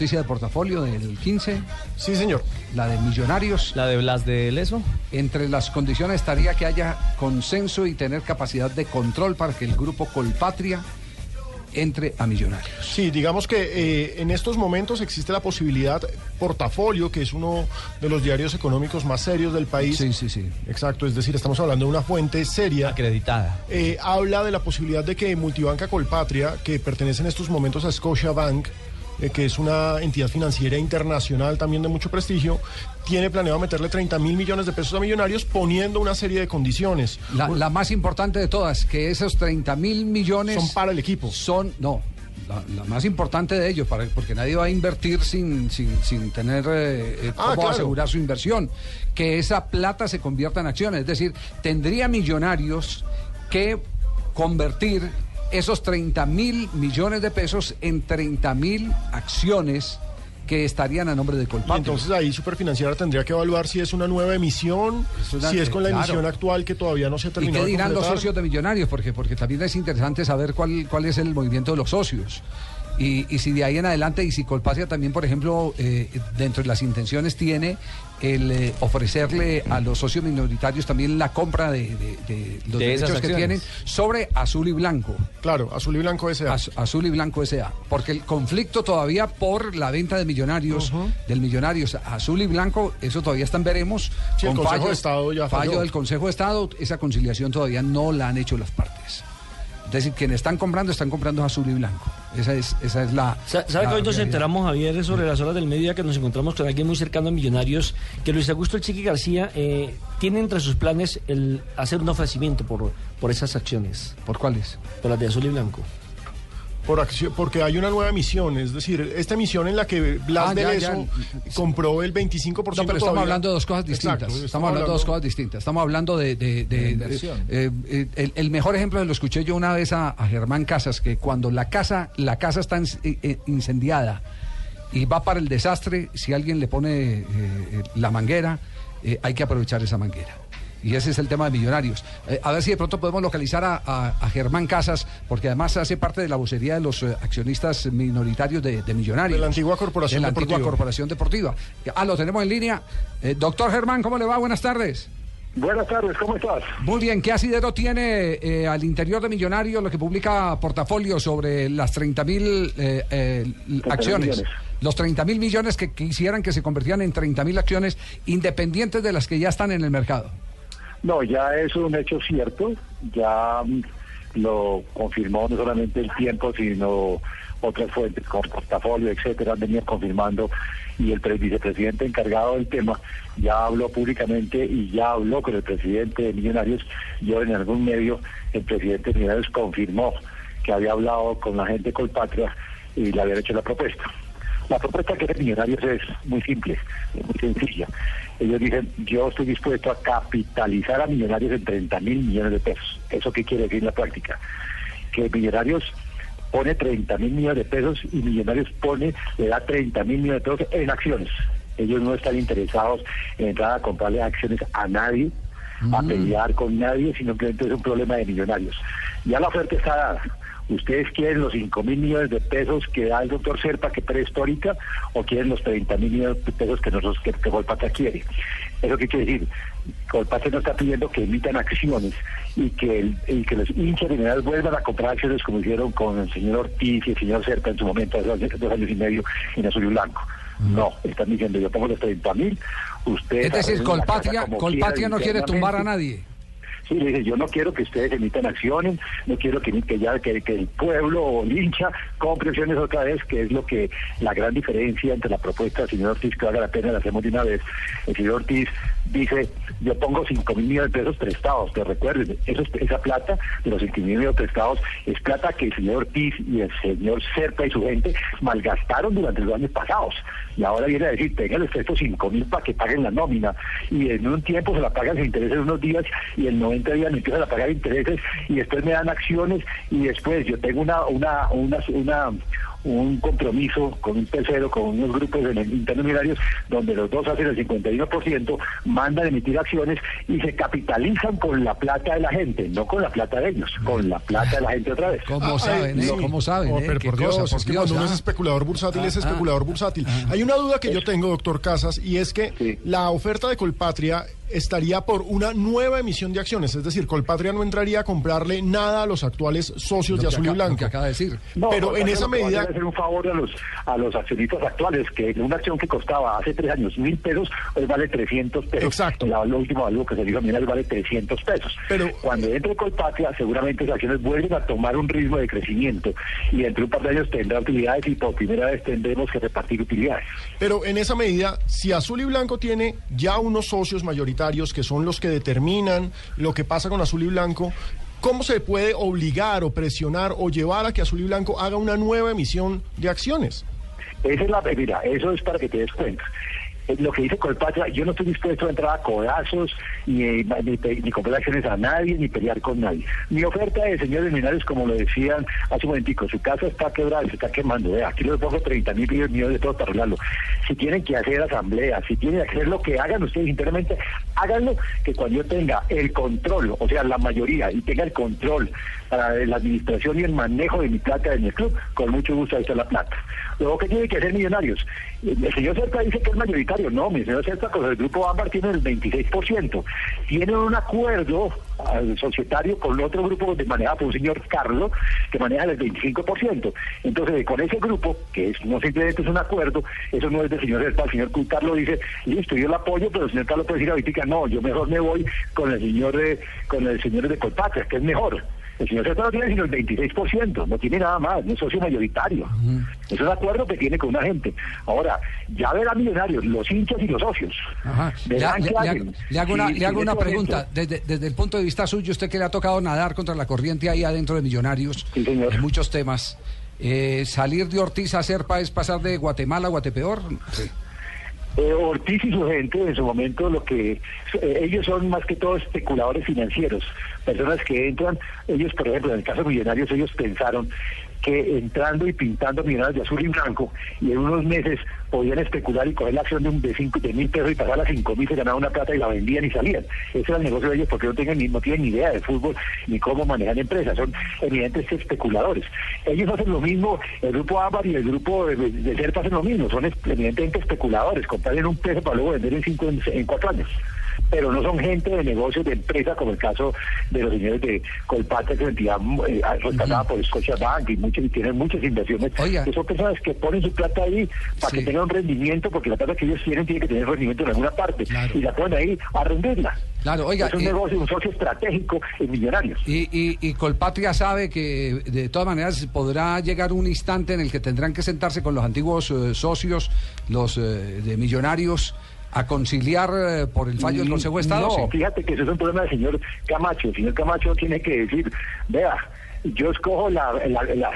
noticia de portafolio del 15. Sí, señor. La de Millonarios. La de Blas de Leso. Entre las condiciones estaría que haya consenso y tener capacidad de control para que el grupo Colpatria entre a Millonarios. Sí, digamos que eh, en estos momentos existe la posibilidad, Portafolio, que es uno de los diarios económicos más serios del país. Sí, sí, sí. Exacto, es decir, estamos hablando de una fuente seria. Acreditada. Eh, habla de la posibilidad de que Multibanca Colpatria, que pertenece en estos momentos a Scotiabank, eh, que es una entidad financiera internacional también de mucho prestigio, tiene planeado meterle 30 mil millones de pesos a millonarios poniendo una serie de condiciones. La, la más importante de todas, que esos 30 mil millones... Son para el equipo. Son, no, la, la, más importante de ellos, para, porque nadie va a invertir sin, sin, sin tener eh, eh, Ah, cómo claro. asegurar su inversión. Que esa plata se convierta en acciones. Es decir, tendría millonarios que convertir esos 30 mil millones de pesos en 30 mil acciones que estarían a nombre de Y Colpatria. entonces ahí Superfinanciera tendría que evaluar si es una nueva emisión, Es una- si es con la claro. emisión actual que todavía no se ha ¿Y terminado. qué de dirán los socios de Millonarios? Porque, porque también es interesante saber cuál, cuál es el movimiento de los socios. Y, y si de ahí en adelante, y si Colpasia también, por ejemplo, eh, dentro de las intenciones tiene el eh, ofrecerle a los socios minoritarios también la compra de, de- de los De derechos que tienen sobre azul y blanco. Claro, azul y blanco S.A. Az- azul y blanco SA. Porque el conflicto todavía por la venta de millonarios, del millonarios azul y blanco, eso todavía están veremos. Sí, el Consejo de Estado ya falló. fallo del Consejo de Estado, esa conciliación todavía no la han hecho las partes. Es decir, quienes están comprando, están comprando azul y blanco. Esa es, esa es la. Sa- ¿Sabe la que hoy nos enteramos, Javier, sobre las horas del mediodía que nos encontramos con alguien muy cercano a Millonarios, que Luis Augusto El Chiqui García eh, tiene entre sus planes el hacer un ofrecimiento por, por esas acciones, ¿Por cuáles? por las de azul y blanco? Por acción, porque hay una nueva emisión, es decir, esta emisión en la que Blas Ah, ya, ya. compró el 25% No, pero estamos hablando de dos cosas distintas. Exacto, estamos, hablando de dos cosas distintas. Estamos hablando de... de- eh, eh, el, el mejor ejemplo lo escuché yo una vez a, a Germán Casas, que cuando la casa, la casa está eh, incendiada y va para el desastre, si alguien le pone eh, la manguera, hay que aprovechar esa manguera. Y ese es el tema de Millonarios. Eh, a ver si de pronto podemos localizar a, a- a Germán Casas, porque además hace parte de la vocería de los eh, accionistas minoritarios de, de Millonarios. De la antigua Corporación De la antigua Deportiva. Corporación Deportiva. Ah, lo tenemos en línea. Eh, doctor Germán, ¿cómo le va? Buenas tardes. Buenas tardes, ¿cómo estás? Muy bien, ¿qué asidero tiene eh, al interior de Millonarios lo que publica Portafolio sobre las 30 mil eh, eh, acciones? millones. Los 30 mil millones que quisieran que se convirtieran en 30 mil acciones independientes de las que ya están en el mercado. No, ya es un hecho cierto, ya mm, lo confirmó no solamente el tiempo, sino otras fuentes como portafolio, etcétera, han venido confirmando y el pre- vicepresidente encargado del tema ya habló públicamente y ya habló con el presidente de Millonarios. Yo en algún medio, el presidente de Millonarios confirmó que había hablado con la gente Colpatria y le habían hecho la propuesta. La propuesta que hace Millonarios es muy simple, es muy sencilla. Ellos dicen, yo estoy dispuesto a capitalizar a Millonarios en 30 mil millones de pesos. ¿Eso qué quiere decir en la práctica? Que Millonarios pone 30 mil millones de pesos y Millonarios pone, le da 30 mil millones de pesos en acciones. Ellos no están interesados en entrar a comprarle acciones a nadie, a pelear con nadie, sino que es un problema de Millonarios. Ya la oferta está dada. ¿Ustedes quieren los 5 mil millones de pesos que da el doctor Serpa, que prehistórica, o quieren los 30 mil millones de pesos que nosotros que, que Colpatria quiere? ¿Eso qué quiere decir? Colpatria no está pidiendo que emitan acciones y que, el- y que los hinchas generales vuelvan a comprar acciones como hicieron con el señor Ortiz y el señor Serpa en su momento, hace dos- dos años y medio, en azul y blanco. No, están diciendo, yo pongo los 30 mil, ustedes... Es decir, Colpatria quieran no quiere tumbar a nadie. Sí, le dice, yo no quiero que ustedes emitan acciones, no quiero que, ya que, el pueblo o el hincha compre acciones otra vez, que es lo que la gran diferencia entre la propuesta del señor Ortiz, que valga la pena, la hacemos de una vez. El señor Ortiz dice, yo pongo 5 mil millones de pesos prestados, pero recuerden, eso, es- esa plata de los 5 mil millones prestados es plata que el señor Ortiz y el señor Serpa y su gente malgastaron durante los años pasados. Y ahora viene a decir, tengan estos 5 mil para que paguen la nómina. Y en un tiempo se la pagan sin intereses unos días y en 90 días me empiezan a pagar intereses y después me dan acciones y después yo tengo una una una una, un compromiso con un tercero, con unos grupos de intermediarios, donde los dos hacen el 51%, mandan a emitir acciones y se capitalizan con la plata de la gente, no con la plata de ellos, con la plata de la gente otra vez. ¿Cómo saben? eh? ¿Cómo saben? Oh, eh? pero ¿Qué por Dios, cosa, es por que Dios, cuando uno ah? es especulador bursátil, es Ah, especulador bursátil. Hay una duda que yo tengo, doctor Casas, y es que Sí. la oferta de Colpatria estaría por una nueva emisión de acciones, es decir, Colpatria no entraría a comprarle nada a los actuales socios Lo de Azul y lo Blanco. que acaba de decir. No, pero porque en esa medida- hacer un favor a los a los accionistas actuales, que una acción que costaba hace tres años mil pesos, hoy vale 300 pesos. Exacto. La, lo último valor que se dijo a Mineral vale 300 pesos. Pero- Cuando entre Colpatria, seguramente esas acciones vuelven a tomar un ritmo de crecimiento y dentro de un par de años tendrá utilidades y por primera vez tendremos que repartir utilidades. Pero en esa medida, si Azul y Blanco tiene ya unos socios mayoritarios que son los que determinan lo que pasa con Azul y Blanco, ¿cómo se puede obligar o presionar o llevar a que Azul y Blanco haga una nueva emisión de acciones? Esa es la, mira, eso es para que te des cuenta. Eh, Lo que dice Colpatria, yo no estoy dispuesto a entrar a codazos, ni, ni, pe- ni comprar acciones a nadie, ni pelear con nadie. Mi oferta es, señores Linares, como lo decían hace un momentico, su casa está quebrada, se está quemando. Vea, aquí les pongo 30 mil millones de pesos para arreglarlo. Si tienen que hacer asamblea, si tienen que hacer lo que hagan ustedes internamente, háganlo, que cuando yo tenga el control, o sea, la mayoría, y tenga el control para la administración y el manejo de mi plata en el club, con mucho gusto ahí está la plata. Luego, ¿qué tiene que hacer Millonarios? El señor Cerca dice que es mayoritario. No, señor Cerca con el grupo Ámbar tiene el 26%. Tienen un acuerdo al societario con otro grupo de manejado por un señor Carlos que maneja el 25%. Entonces, con ese grupo, que es, no simplemente es un acuerdo, eso no es del señor Cerca, el señor Carlos dice, listo, yo lo apoyo, pero el señor Carlos puede decir ahorita, no, yo mejor me voy con el señor de, con el señor de Colpatria, que es mejor. El señor Cerca no tiene sino el 26%, no tiene nada más, no es socio mayoritario. Es un acuerdo que tiene con una gente. Ahora, ya verán millonarios, los hinchas y los socios. Ajá. Le, le- hago, una, Si- le hago una pregunta. Desde, desde el punto de vista suyo, usted que le ha tocado nadar contra la corriente ahí adentro de Millonarios, Sí, señor. en muchos temas, eh, ¿salir de Ortiz a Serpa es pasar de Guatemala a Guatepeor? Sí. Eh, Ortiz y su gente en su momento lo que eh, ellos son más que todo especuladores financieros, personas que entran, ellos por ejemplo en el caso de Millonarios ellos pensaron que entrando y pintando millonarios de azul y blanco y en unos meses podían especular y coger la acción de, un, de, cinco, de mil pesos y pasar a cinco mil, se ganaban una plata y la vendían y salían. Ese era el negocio de ellos porque no, tengan ni, no tienen ni idea de fútbol ni cómo manejar empresas, son evidentes especuladores. Ellos hacen lo mismo, el grupo Ámbar y el grupo de, de hacen lo mismo, son evidentemente especuladores, comprar en un peso para luego vender en, cinco, en cuatro años pero no son gente de negocios de empresa como el caso de los señores de Colpatria, que es entidad eh, rescatada por Scotiabank y, muchos, y tienen muchas inversiones. Oiga. que son personas que ponen su plata ahí para Sí. que tengan un rendimiento, porque la plata que ellos tienen tiene que tener rendimiento en alguna parte, Claro. y la ponen ahí a rendirla. Claro, oiga, es un y- negocio, un socio estratégico en millonarios. Y, y, y Colpatria sabe que de todas maneras podrá llegar un instante en el que tendrán que sentarse con los antiguos eh, socios, los eh, de millonarios, a conciliar eh, por el fallo del Consejo de Estado. No, sí. fíjate que eso es un problema del señor Camacho. El señor Camacho tiene que decir, vea, yo escojo la, la- la-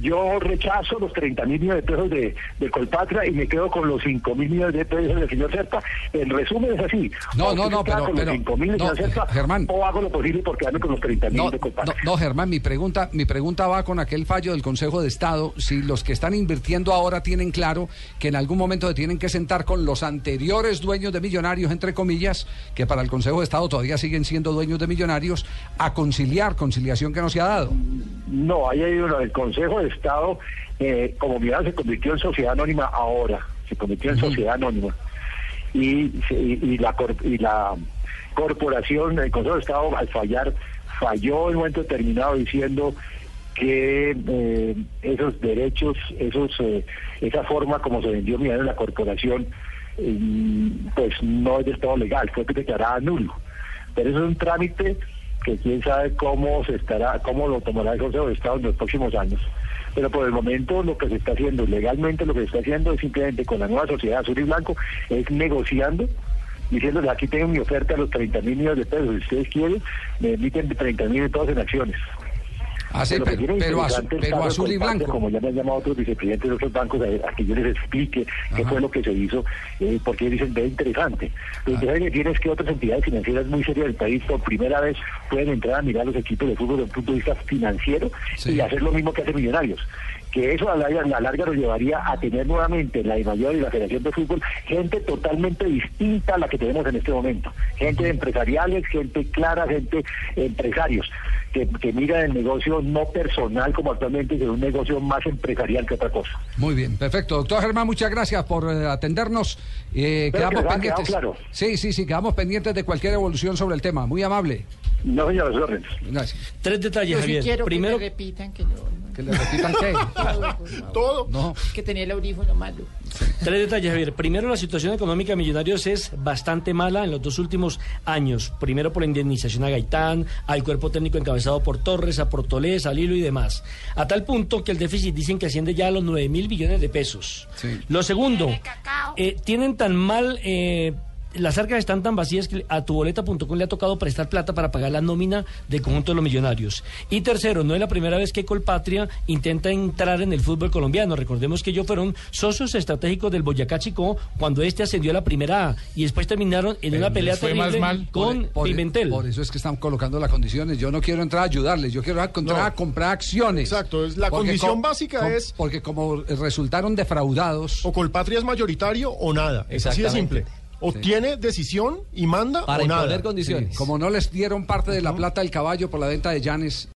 yo rechazo los 30 mil millones de pesos de, de Colpatria y me quedo con los 5 mil millones de pesos del señor Serpa. En resumen es así. No, no, no, pero- con pero- los 5 mil no, Serpa, Germán. o hago lo posible por quedarme con los 30 mil No, de no, Colpatria. no, Germán, mi pregunta, mi pregunta va con aquel fallo del Consejo de Estado. Si los que están invirtiendo ahora tienen claro que en algún momento se tienen que sentar con los anteriores dueños de millonarios, entre comillas, que para el Consejo de Estado todavía siguen siendo dueños de millonarios, a conciliar, conciliación que no se ha dado. No, ahí hay uno. El Consejo de Estado, eh, como mirá, se convirtió en sociedad anónima ahora. Se convirtió en sociedad anónima. Y, y, y la, y la corporación, el Consejo de Estado, al fallar, falló en un momento determinado diciendo que eh, esos derechos, esos eh, esa forma como se vendió Millán en la corporación, eh, pues no es del todo legal, fue declarada nulo. Pero eso es un trámite que quién sabe cómo se estará, cómo lo tomará el Consejo de Estado en los próximos años. Pero por el momento lo que se está haciendo, legalmente lo que se está haciendo es simplemente con la nueva sociedad azul y blanco, es negociando, diciéndole aquí tengo mi oferta a los 30 mil millones de pesos, si ustedes quieren, me emiten 30 mil de todos en acciones. Ah, sí, Pero azul y blanco. Como ya me han llamado otros vicepresidentes de otros bancos, a, a que yo les explique qué fue lo que se hizo, eh, porque dicen, ve interesante. Lo interesante que tiene es que otras entidades financieras muy serias del país por primera vez pueden entrar a mirar los equipos de fútbol desde un punto de vista financiero Sí. y hacer lo mismo que hace Millonarios. Que eso a la, larga- a la larga nos llevaría a tener nuevamente en la mayor y la Federación de Fútbol gente totalmente distinta a la que tenemos en este momento. Gente empresariales, gente clara, gente empresarios, que, que mira el negocio no personal como actualmente, sino un negocio más empresarial que otra cosa. Muy bien, perfecto. Doctor Germán, muchas gracias por eh, atendernos. Eh, quedamos que pendientes. claro. Sí, sí, sí, quedamos pendientes de cualquier evolución sobre el tema. Muy amable. No, señor. Gracias. Tres detalles, Yo sí Javier. quiero Primero, que me repitan que, no- Que le repitan qué. todo. No. que tenía el audífono malo. Tres detalles, Javier. Primero, la situación económica de Millonarios es bastante mala en los dos últimos años. Primero por la indemnización a Gaitán, al cuerpo técnico encabezado por Torres, a Portolés, a Lilo y demás. A tal punto que el déficit dicen que asciende ya a los 9 mil millones de pesos. Sí. Lo segundo, eh, tienen tan mal... eh, las arcas están tan vacías que a tuboleta.com le ha tocado prestar plata para pagar la nómina del conjunto de los millonarios. Y tercero, no es la primera vez que Colpatria intenta entrar en el fútbol colombiano. Recordemos que ellos fueron socios estratégicos del Boyacá Chico cuando este ascendió a la primera A y después terminaron en Pero una pelea les fue más terrible mal. con Por- Pimentel. Por eso es que están colocando las condiciones. Yo no quiero entrar a ayudarles, yo quiero entrar No. a comprar acciones. Exacto, es la condición básica es- Porque como resultaron defraudados. O Colpatria es mayoritario o nada. Es así de simple. O tiene decisión y manda Para o nada. imponer condiciones. Como no les dieron parte de la plata del caballo por la venta de Llanes,